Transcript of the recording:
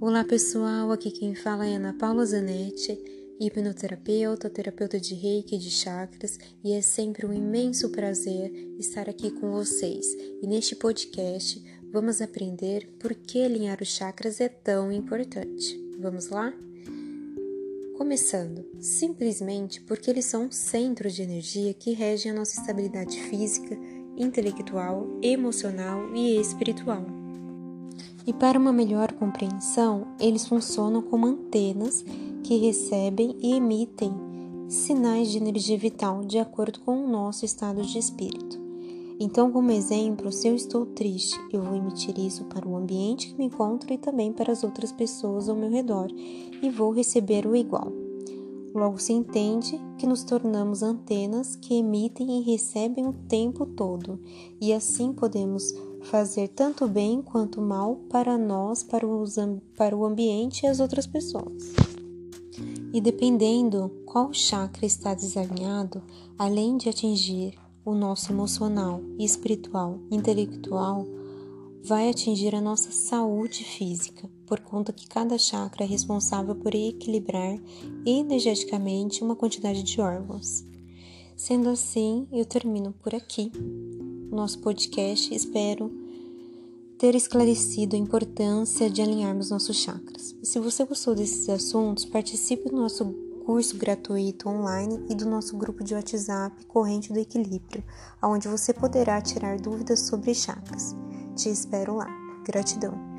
Olá pessoal, aqui quem fala é Ana Paula Zanetti, hipnoterapeuta, terapeuta de reiki de chakras, e é sempre um imenso prazer estar aqui com vocês. E neste podcast vamos aprender por que alinhar os chakras é tão importante. Vamos lá? Começando, simplesmente porque eles são um centro de energia que regem a nossa estabilidade física, intelectual, emocional e espiritual. E para uma melhor compreensão, eles funcionam como antenas que recebem e emitem sinais de energia vital de acordo com o nosso estado de espírito. Então, como exemplo, se eu estou triste, eu vou emitir isso para o ambiente que me encontro e também para as outras pessoas ao meu redor e vou receber o igual. Logo se entende que nos tornamos antenas que emitem e recebem o tempo todo, e assim podemos fazer tanto bem quanto mal para nós, para, os, para o ambiente e as outras pessoas. E dependendo qual chakra está desalinhado, além de atingir o nosso emocional, espiritual, intelectual, vai atingir a nossa saúde física, por conta que cada chakra é responsável por equilibrar energeticamente uma quantidade de órgãos. Sendo assim, eu termino por aqui o nosso podcast. Espero ter esclarecido a importância de alinharmos nossos chakras. se você gostou desses assuntos, participe do nosso curso gratuito online e do nosso grupo de WhatsApp Corrente do Equilíbrio, onde você poderá tirar dúvidas sobre chakras. Te espero lá. Gratidão.